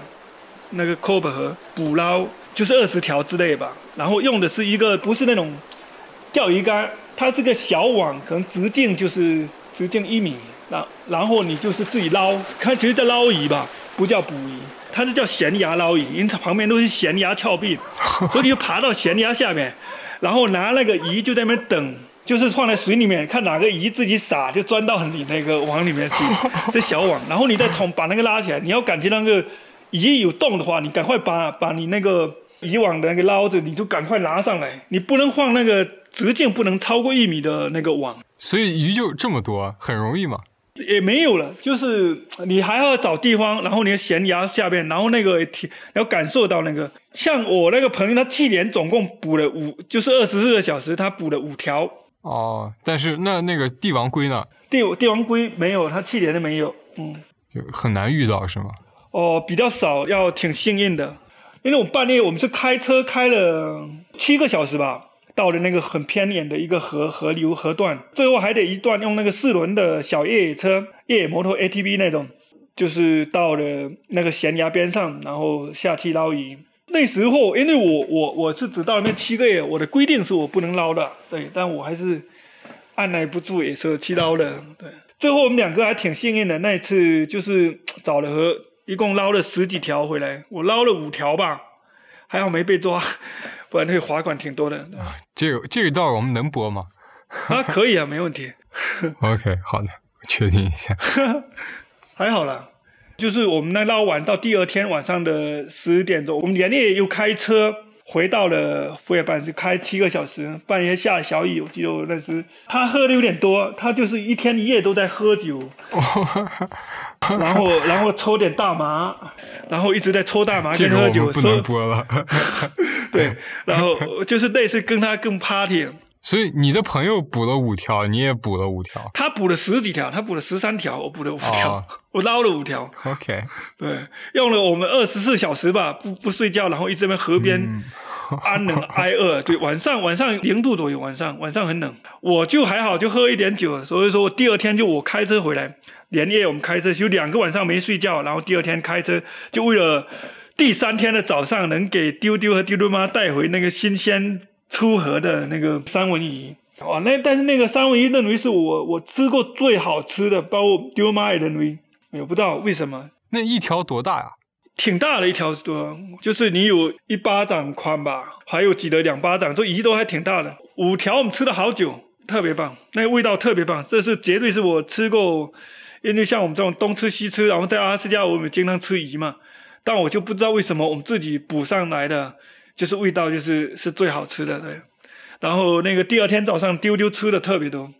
那个 c o b 河捕捞，就是二十条之类吧。然后用的是一个不是那种钓鱼竿，它是个小网，可能直径就是直径一米。然然后你就是自己捞，它其实叫捞鱼吧，不叫捕鱼，它是叫悬崖捞鱼，因为它旁边都是悬崖峭壁，所以你就爬到悬崖下面，然后拿那个鱼就在那边等。就是放在水里面，看哪个鱼自己撒，就钻到你那个网里面去，这小网，然后你再从把那个拉起来。你要感觉那个鱼有洞的话，你赶快把把你那个渔网的那个捞子，你就赶快拿上来。你不能放那个直径不能超过一米的那个网。所以鱼就这么多，很容易嘛？也没有了，就是你还要找地方，然后你的悬崖下边，然后那个要感受到那个。像我那个朋友，他去年总共捕了五，就是二十四个小时，他捕了五条。哦，但是那那个帝王龟呢？帝帝王龟没有，他去年的没有，嗯，就很难遇到是吗？哦，比较少，要挺幸运的，因为我半夜我们是开车开了七个小时吧，到了那个很偏远的一个河河流河段，最后还得一段用那个四轮的小越野车、越野摩托 ATV 那种，就是到了那个悬崖边上，然后下去捞鱼。那时候，因为我我我是只到那七个月，我的规定是我不能捞的，对，但我还是按耐不住也是去捞的，对。最后我们两个还挺幸运的，那一次就是找了河，一共捞了十几条回来，我捞了五条吧，还好没被抓，不然那个罚款挺多的。啊，这个这个段我们能播吗？啊，可以啊，没问题。OK，好的，确定一下。还好啦。就是我们那捞完到第二天晚上的十点钟，我们连夜又开车回到了副业班，就开七个小时。半夜下小雨，我记得那时他喝的有点多，他就是一天一夜都在喝酒，然后然后抽点大麻，然后一直在抽大麻跟喝酒。不能播了。对，然后就是类似跟他更 party。所以你的朋友补了五条，你也补了五条。他补了十几条，他补了十三条，我补了五条，我捞了五条。OK，对，用了我们二十四小时吧，不不睡觉，然后一直在河边 安冷挨饿。对，晚上晚上零度左右，晚上晚上很冷，我就还好，就喝一点酒。所以说我第二天就我开车回来，连夜我们开车，就两个晚上没睡觉，然后第二天开车，就为了第三天的早上能给丢丢和丢丢妈带回那个新鲜。出河的那个三文鱼，哇，那但是那个三文鱼认为是我我吃过最好吃的，包括丢妈也认为，也不知道为什么。那一条多大呀？挺大的一条多，就是你有一巴掌宽吧，还有几得两巴掌，这鱼都还挺大的。五条我们吃了好久，特别棒，那个味道特别棒，这是绝对是我吃过，因为像我们这种东吃西吃，然后在阿拉斯加我们经常吃鱼嘛，但我就不知道为什么我们自己补上来的。就是味道，就是是最好吃的，对。然后那个第二天早上丢丢吃的特别多，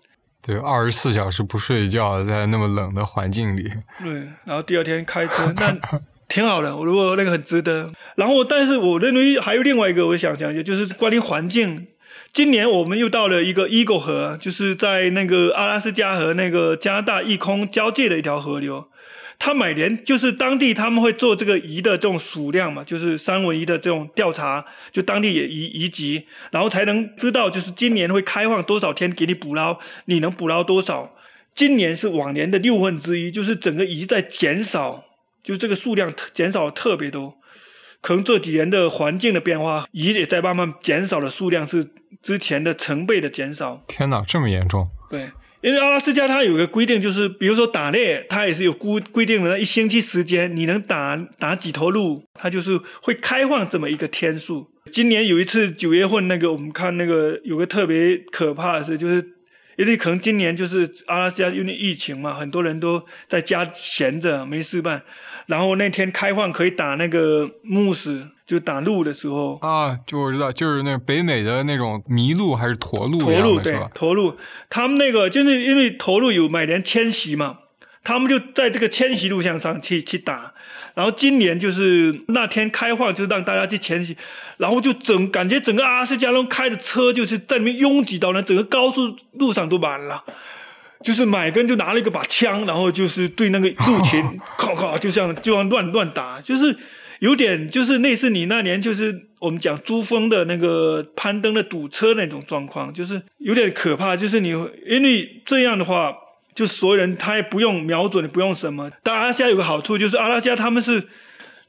对，二十四小时不睡觉，在那么冷的环境里，对。然后第二天开车，那挺好的，我如果那个很值得。然后，但是我认为还有另外一个我想讲，就是关于环境。今年我们又到了一个 Eagle 河，就是在那个阿拉斯加和那个加拿大一空交界的一条河流。他每年就是当地他们会做这个鱼的这种数量嘛，就是三文鱼的这种调查，就当地也鱼鱼集，然后才能知道就是今年会开放多少天给你捕捞，你能捕捞多少？今年是往年的六分之一，就是整个鱼在减少，就这个数量减少特别多，可能这几年的环境的变化，鱼也在慢慢减少的数量是之前的成倍的减少。天哪，这么严重？对。因为阿拉斯加它有个规定，就是比如说打猎，它也是有规规定的，一星期时间你能打打几头鹿，它就是会开放这么一个天数。今年有一次九月份那个，我们看那个有个特别可怕的事，就是因为可能今年就是阿拉斯加因为疫情嘛，很多人都在家闲着没事办，然后那天开放可以打那个牧师。就打鹿的时候。啊，就我知道，就是那北美的那种麋鹿还是驼鹿驼鹿对，驼鹿，他们那个就是因为驼鹿有每年迁徙嘛，他们就在这个迁徙路线上去去打，然后今年就是那天开放，就让大家去前行，然后就整感觉整个阿斯加隆开的车就是在里面拥挤到那整个高速路上都满了，就是买根就拿了一个把枪，然后就是对那个鹿群，靠靠就像就像乱乱打，就是。有点就是类似你那年就是我们讲珠峰的那个攀登的堵车那种状况，就是有点可怕。就是你因为这样的话，就所有人他也不用瞄准，不用什么。但阿拉斯加有个好处就是阿拉斯加他们是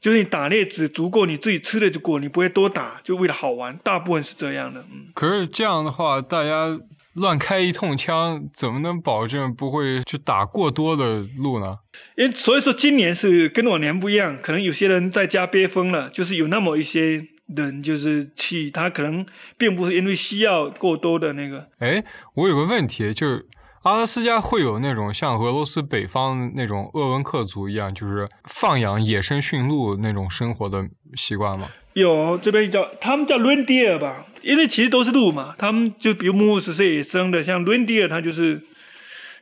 就是你打猎只足够你自己吃的就够，你不会多打，就为了好玩，大部分是这样的。嗯，可是这样的话，大家乱开一通枪，怎么能保证不会去打过多的鹿呢？因为所以说今年是跟往年不一样，可能有些人在家憋疯了，就是有那么一些人就是去，他可能并不是因为需要过多的那个。哎，我有个问题，就是阿拉斯加会有那种像俄罗斯北方那种鄂温克族一样，就是放养野生驯鹿那种生活的习惯吗？有这边叫他们叫驯鹿吧，因为其实都是鹿嘛，他们就比如牧师是野生的，像 reindeer 它就是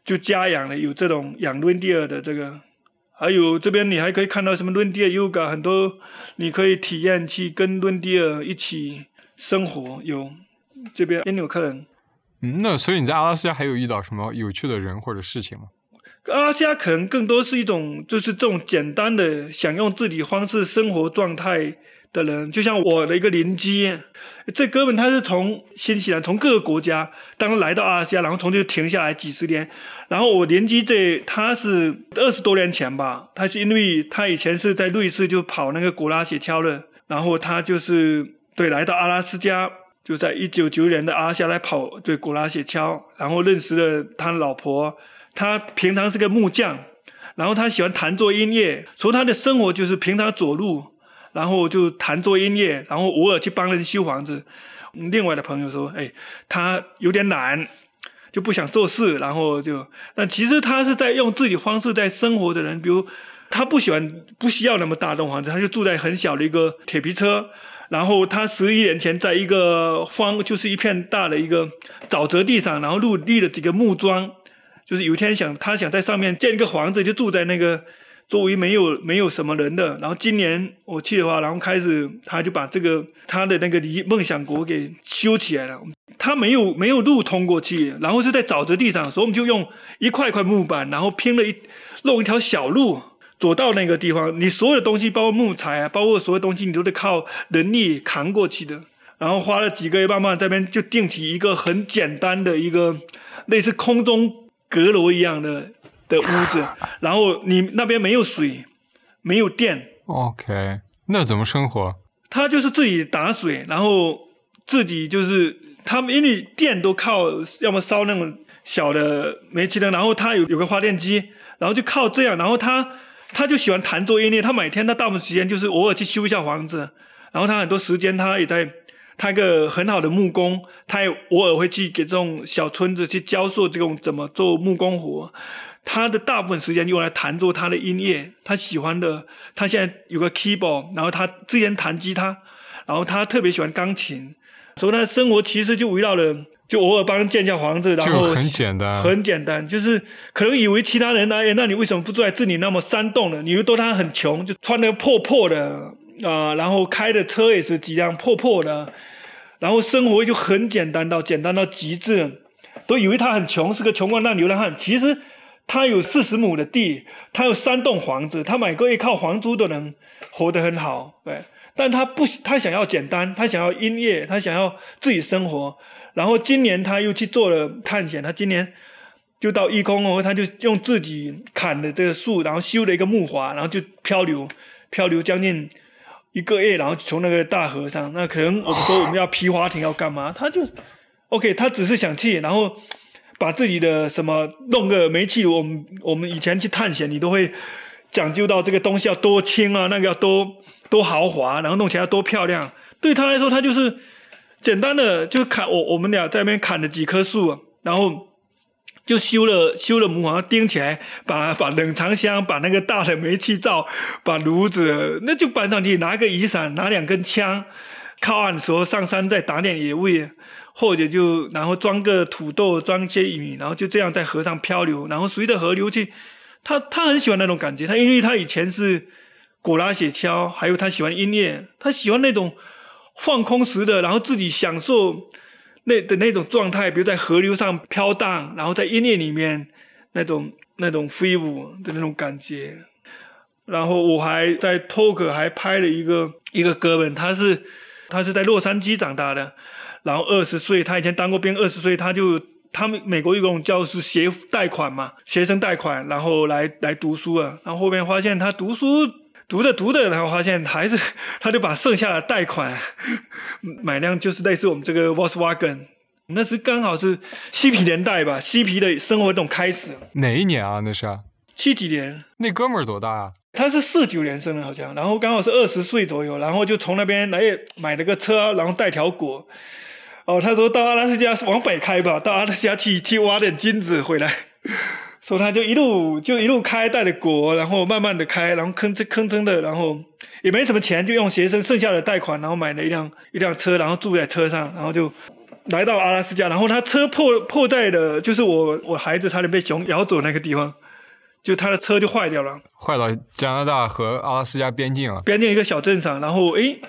就家养的，有这种养驯鹿的这个，还有这边你还可以看到什么 reindeer yoga，很多你可以体验去跟 reindeer 一起生活，有这边也有客人。嗯，那所以你在阿拉斯加还有遇到什么有趣的人或者事情吗？阿拉斯加可能更多是一种就是这种简单的想用自己方式生活状态。的人，就像我的一个邻居，这哥们他是从新西兰，从各个国家，当来到阿拉斯加，然后从这停下来几十年。然后我邻居这他是二十多年前吧，他是因为他以前是在瑞士就跑那个古拉雪橇的，然后他就是对来到阿拉斯加，就在一九九年的阿夏来跑对古拉雪橇，然后认识了他老婆，他平常是个木匠，然后他喜欢弹奏音乐，所以他的生活就是平常走路。然后就弹奏音乐，然后偶尔去帮人修房子。另外的朋友说：“哎，他有点懒，就不想做事。”然后就，那其实他是在用自己方式在生活的人。比如他不喜欢、不需要那么大栋房子，他就住在很小的一个铁皮车。然后他十一年前在一个荒，就是一片大的一个沼泽地上，然后立立了几个木桩，就是有一天想他想在上面建一个房子，就住在那个。周围没有没有什么人的，然后今年我去的话，然后开始他就把这个他的那个离梦想国给修起来了。他没有没有路通过去，然后是在沼泽地上，所以我们就用一块块木板，然后拼了一弄一条小路走到那个地方。你所有的东西，包括木材啊，包括所有东西，你都得靠人力扛过去的。然后花了几个月，慢慢这边就定起一个很简单的一个类似空中阁楼一样的。的屋子，然后你那边没有水，没有电，OK，那怎么生活？他就是自己打水，然后自己就是他们因为电都靠要么烧那种小的煤气灯，然后他有有个发电机，然后就靠这样，然后他他就喜欢弹奏音乐，他每天他大部分时间就是偶尔去修一下房子，然后他很多时间他也在他一个很好的木工，他也偶尔会去给这种小村子去教授这种怎么做木工活。他的大部分时间用来弹奏他的音乐，他喜欢的。他现在有个 keyboard，然后他之前弹吉他，然后他特别喜欢钢琴，所以他的生活其实就围绕了，就偶尔帮人建一下房子，然后很简单，很简单，就是可能以为其他人呢，那你为什么不住在这里那么山洞呢？你又都他很穷，就穿的破破的啊，然后开的车也是几辆破破的，然后生活就很简单到简单到极致，都以为他很穷，是个穷光蛋流浪汉，其实。他有四十亩的地，他有三栋房子，他每个月靠房租都能活得很好，对。但他不，他想要简单，他想要音乐，他想要自己生活。然后今年他又去做了探险，他今年就到一空哦，他就用自己砍的这个树，然后修了一个木筏，然后就漂流，漂流将近一个月，然后从那个大河上，那可能我们说我们要皮划艇要干嘛，他就 OK，他只是想去，然后。把自己的什么弄个煤气，我们我们以前去探险，你都会讲究到这个东西要多轻啊，那个要多多豪华，然后弄起来多漂亮。对他来说，他就是简单的，就砍我我们俩在那边砍了几棵树，然后就修了修了木房，钉起来，把把冷藏箱，把那个大的煤气灶，把炉子，那就搬上去，拿个雨伞，拿两根枪，靠岸的时候上山再打点野味。或者就然后装个土豆，装些玉米，然后就这样在河上漂流，然后随着河流去。他他很喜欢那种感觉，他因为他以前是果拉雪橇，还有他喜欢音乐，他喜欢那种放空时的，然后自己享受那的那种状态，比如在河流上飘荡，然后在音乐里面那种那种飞舞的那种感觉。然后我还在托克还拍了一个一个哥们，他是他是在洛杉矶长大的。然后二十岁，他以前当过兵，二十岁他就他们美国有种叫是学贷款嘛，学生贷款，然后来来读书啊。然后后面发现他读书读着读着，然后发现还是 他就把剩下的贷款 买辆就是类似我们这个 Volkswagen，那是刚好是嬉皮年代吧，嬉皮的生活这种开始。哪一年啊？那是七几年？那哥们儿多大啊？他是四九年生的，好像，然后刚好是二十岁左右，然后就从那边来买了个车，然后带条果。哦，他说到阿拉斯加往北开吧，到阿拉斯加去去挖点金子回来。说他就一路就一路开带着果，然后慢慢的开，然后吭哧吭哧的，然后也没什么钱，就用学生剩下的贷款，然后买了一辆一辆车，然后住在车上，然后就来到阿拉斯加，然后他车破破在的，就是我我孩子差点被熊咬走那个地方，就他的车就坏掉了，坏到加拿大和阿拉斯加边境了，边境一个小镇上，然后诶。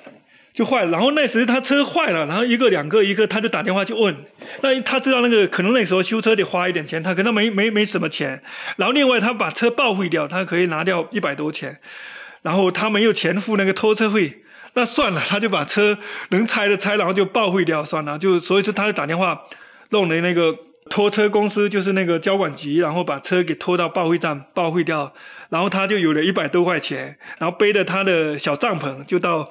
就坏了，然后那时他车坏了，然后一个两个一个，他就打电话去问。那他知道那个可能那时候修车得花一点钱，他可能没没没什么钱。然后另外他把车报废掉，他可以拿掉一百多钱。然后他没有钱付那个拖车费，那算了，他就把车能拆的拆，然后就报废掉算了。就所以说他就打电话弄了那个拖车公司，就是那个交管局，然后把车给拖到报废站报废掉。然后他就有了一百多块钱，然后背着他的小帐篷就到。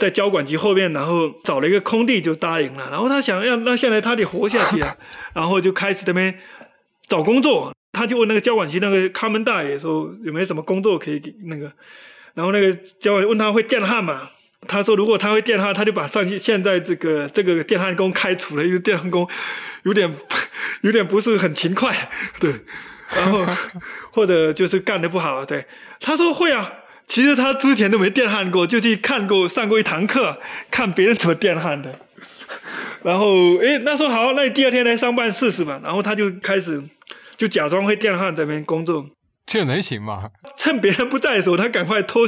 在交管局后面，然后找了一个空地就答应了。然后他想要，那现在他得活下去啊，然后就开始这边找工作。他就问那个交管局那个看门大爷说有没有什么工作可以给那个。然后那个交管问他会电焊吗？他说如果他会电焊，他就把上现在这个这个电焊工开除了，因为电焊工 有点有点不是很勤快，对。然后 或者就是干的不好，对。他说会啊。其实他之前都没电焊过，就去看过上过一堂课，看别人怎么电焊的。然后，哎，那说好，那你第二天来上班试试吧。然后他就开始就假装会电焊这边工作。这能行吗？趁别人不在的时候，他赶快偷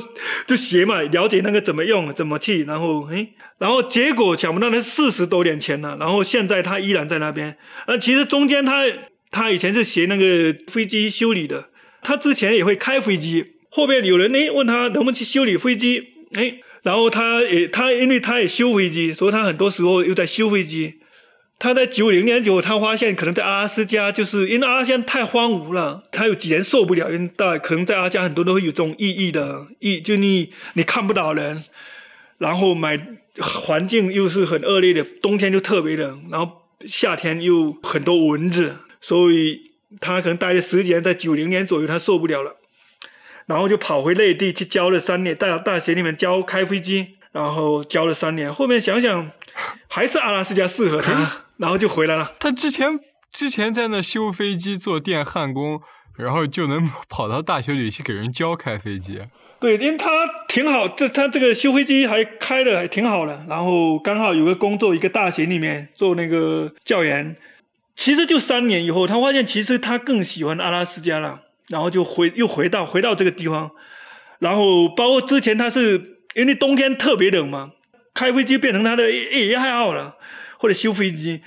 就学嘛，了解那个怎么用，怎么去。然后，哎，然后结果想不到那四十多年前了。然后现在他依然在那边。呃，其实中间他他以前是学那个飞机修理的，他之前也会开飞机。后面有人呢问他能不能去修理飞机，哎，然后他也他因为他也修飞机，所以他很多时候又在修飞机。他在九零年左右，他发现可能在阿拉斯加，就是因为阿拉斯加太荒芜了，他有几年受不了，因为大可能在阿拉斯加很多都会有这种意义的意，就你你看不到人，然后买环境又是很恶劣的，冬天就特别冷，然后夏天又很多蚊子，所以他可能待了十几年，在九零年左右他受不了了。然后就跑回内地去教了三年，大大学里面教开飞机，然后教了三年。后面想想，还是阿拉斯加适合他，然后就回来了。他之前之前在那修飞机做电焊工，然后就能跑到大学里去给人教开飞机。对，因为他挺好，这他这个修飞机还开的还挺好的。然后刚好有个工作，一个大学里面做那个教员。其实就三年以后，他发现其实他更喜欢阿拉斯加了。然后就回又回到回到这个地方，然后包括之前他是因为冬天特别冷嘛，开飞机变成他的业余爱好了，或者修飞机。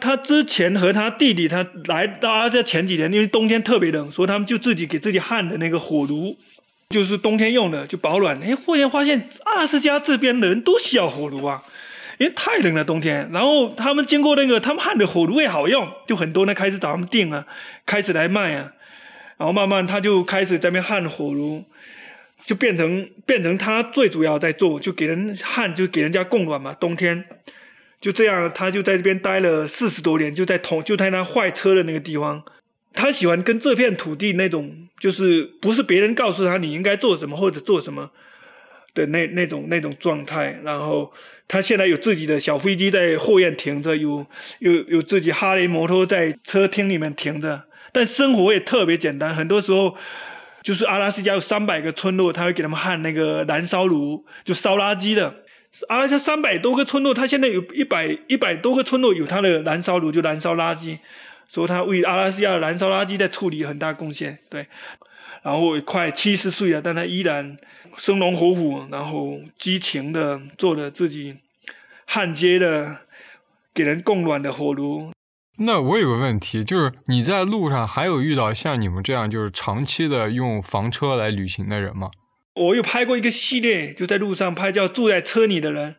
他之前和他弟弟他来到阿拉斯加前几年，因为冬天特别冷，所以他们就自己给自己焊的那个火炉，就是冬天用的，就保暖。哎，忽然发现阿拉斯加这边的人都需要火炉啊，因为太冷了冬天。然后他们经过那个他们焊的火炉也好用，就很多人开始找他们订啊，开始来卖啊。然后慢慢他就开始在那边焊火炉，就变成变成他最主要在做，就给人焊，就给人家供暖嘛。冬天就这样，他就在这边待了四十多年，就在同就在那坏车的那个地方。他喜欢跟这片土地那种，就是不是别人告诉他你应该做什么或者做什么的那那种那种状态。然后他现在有自己的小飞机在后院停着，有有有自己哈雷摩托在车厅里面停着。但生活也特别简单，很多时候就是阿拉斯加有三百个村落，他会给他们焊那个燃烧炉，就烧垃圾的。阿拉斯加三百多个村落，他现在有一百一百多个村落有他的燃烧炉，就燃烧垃圾，所以他为阿拉斯加的燃烧垃圾在处理很大贡献。对，然后快七十岁了，但他依然生龙活虎，然后激情的做着自己焊接的给人供暖的火炉。那我有个问题，就是你在路上还有遇到像你们这样就是长期的用房车来旅行的人吗？我有拍过一个系列，就在路上拍，叫住在车里的人，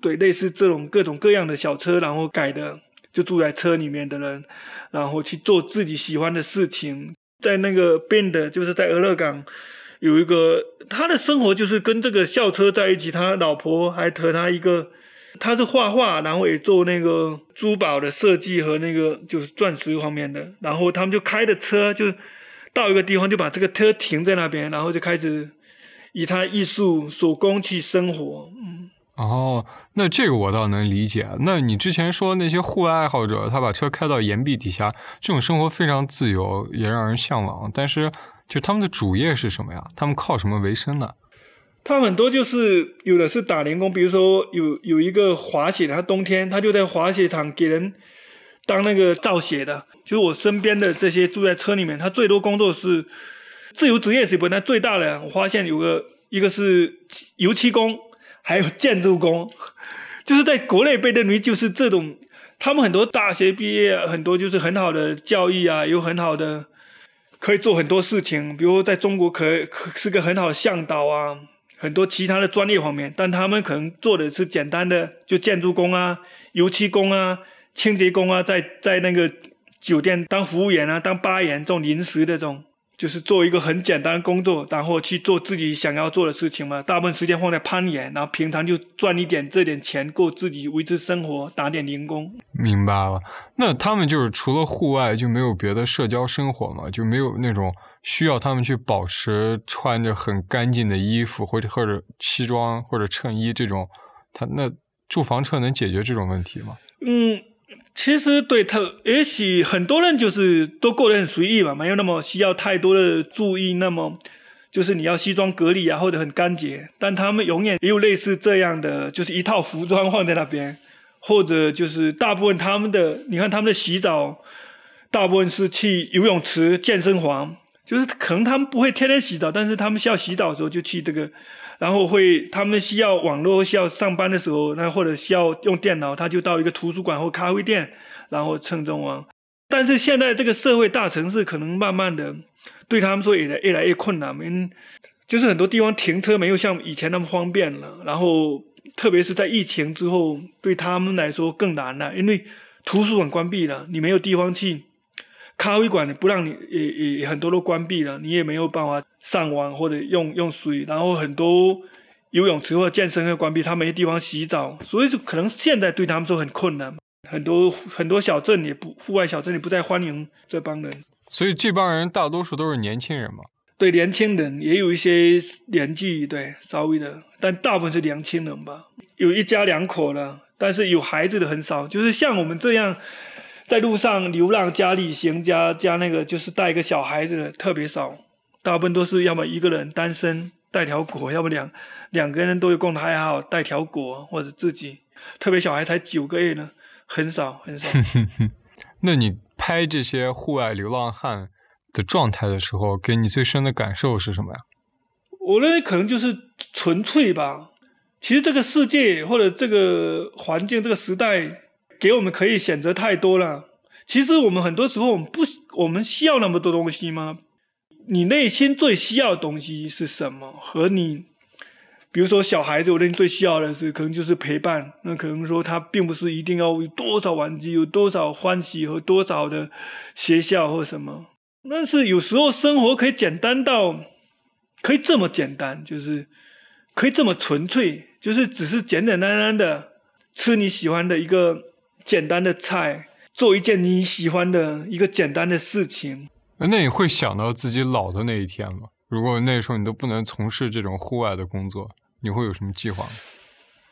对，类似这种各种各样的小车，然后改的，就住在车里面的人，然后去做自己喜欢的事情，在那个 Bend，就是在俄勒冈有一个他的生活就是跟这个校车在一起，他老婆还和他一个，他是画画，然后也做那个珠宝的设计和那个就是钻石方面的，然后他们就开着车就到一个地方，就把这个车停在那边，然后就开始以他艺术手工去生活，嗯。哦，那这个我倒能理解。那你之前说那些户外爱好者，他把车开到岩壁底下，这种生活非常自由，也让人向往。但是，就他们的主业是什么呀？他们靠什么为生呢？他很多就是有的是打零工，比如说有有一个滑雪的，他冬天他就在滑雪场给人当那个造雪的。就是我身边的这些住在车里面，他最多工作是自由职业是不？但最大的我发现有个一个是油漆工。还有建筑工，就是在国内被认为就是这种，他们很多大学毕业，很多就是很好的教育啊，有很好的可以做很多事情，比如在中国可可是个很好的向导啊，很多其他的专业方面，但他们可能做的是简单的，就建筑工啊、油漆工啊、清洁工啊，在在那个酒店当服务员啊、当吧员这种临时的这种。就是做一个很简单的工作，然后去做自己想要做的事情嘛。大部分时间放在攀岩，然后平常就赚一点这点钱，够自己维持生活，打点零工。明白了。那他们就是除了户外就没有别的社交生活嘛？就没有那种需要他们去保持穿着很干净的衣服，或者或者西装或者衬衣这种？他那住房车能解决这种问题吗？嗯。其实对他，也许很多人就是都过得很随意嘛，没有那么需要太多的注意。那么，就是你要西装革履啊，或者很干净。但他们永远也有类似这样的，就是一套服装放在那边，或者就是大部分他们的，你看他们的洗澡，大部分是去游泳池、健身房，就是可能他们不会天天洗澡，但是他们需要洗澡的时候就去这个。然后会，他们需要网络，需要上班的时候，那或者需要用电脑，他就到一个图书馆或咖啡店，然后蹭中网。但是现在这个社会大城市可能慢慢的对他们说也越来越困难，因就是很多地方停车没有像以前那么方便了。然后特别是在疫情之后，对他们来说更难了，因为图书馆关闭了，你没有地方去。咖啡馆不让你，也也很多都关闭了，你也没有办法上网或者用用水，然后很多游泳池或健身会关闭，他没地方洗澡，所以就可能现在对他们说很困难。很多很多小镇也不户外小镇也不再欢迎这帮人。所以这帮人大多数都是年轻人嘛？对，年轻人也有一些年纪对稍微的，但大部分是年轻人吧。有一家两口的，但是有孩子的很少，就是像我们这样。在路上流浪加旅行加加那个就是带一个小孩子的特别少，大部分都是要么一个人单身带条狗，要么两两个人都有共同爱好带条狗或者自己，特别小孩才九个月呢，很少很少。那你拍这些户外流浪汉的状态的时候，给你最深的感受是什么呀？我认为可能就是纯粹吧。其实这个世界或者这个环境这个时代。给我们可以选择太多了。其实我们很多时候，我们不，我们需要那么多东西吗？你内心最需要的东西是什么？和你，比如说小孩子，我认为最需要的是可能就是陪伴。那可能说他并不是一定要有多少玩具，有多少欢喜和多少的学校或什么。但是有时候生活可以简单到，可以这么简单，就是可以这么纯粹，就是只是简简单单的吃你喜欢的一个。简单的菜，做一件你喜欢的一个简单的事情。那你会想到自己老的那一天吗？如果那时候你都不能从事这种户外的工作，你会有什么计划吗？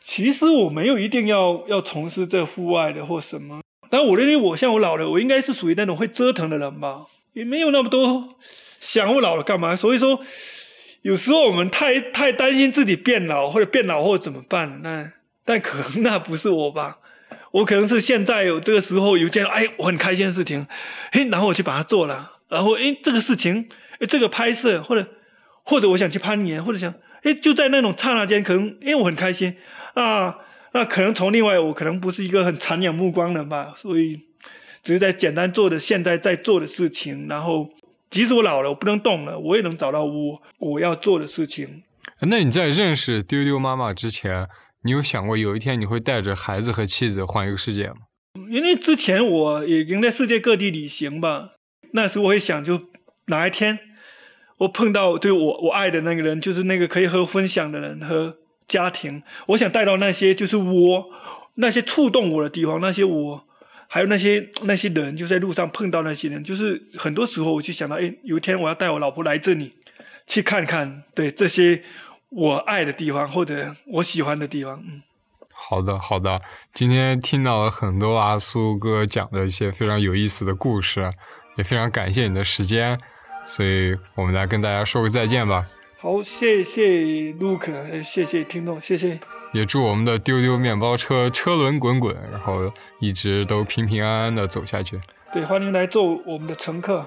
其实我没有一定要要从事这户外的或什么，但我认为我像我老了，我应该是属于那种会折腾的人吧，也没有那么多想我老了干嘛。所以说，有时候我们太太担心自己变老或者变老或怎么办，那但可能那不是我吧。我可能是现在有这个时候有件哎我很开心的事情，嘿，然后我去把它做了，然后哎这个事情，哎这个拍摄或者或者我想去攀岩，或者想哎就在那种刹那间，可能哎我很开心啊，那可能从另外我可能不是一个很长远目光的吧，所以只是在简单做的现在在做的事情，然后即使我老了我不能动了，我也能找到我我要做的事情。那你在认识丢丢妈妈之前？你有想过有一天你会带着孩子和妻子环游世界吗？因为之前我已经在世界各地旅行吧，那时我会想，就哪一天我碰到对我我爱的那个人，就是那个可以和分享的人和家庭，我想带到那些就是我那些触动我的地方，那些我还有那些那些人，就在路上碰到那些人，就是很多时候我就想到，哎，有一天我要带我老婆来这里去看看，对这些我爱的地方或者我喜欢的地方，嗯。好的，好的。今天听到了很多阿苏哥讲的一些非常有意思的故事，也非常感谢你的时间，所以我们来跟大家说个再见吧。好，谢谢 Luke，谢谢听众，谢谢。也祝我们的丢丢面包车车轮滚滚，然后一直都平平安安的走下去。对，欢迎来做我们的乘客，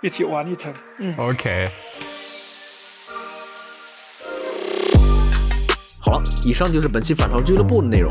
一起玩一程。嗯，OK。好了，以上就是本期反潮俱乐部的内容。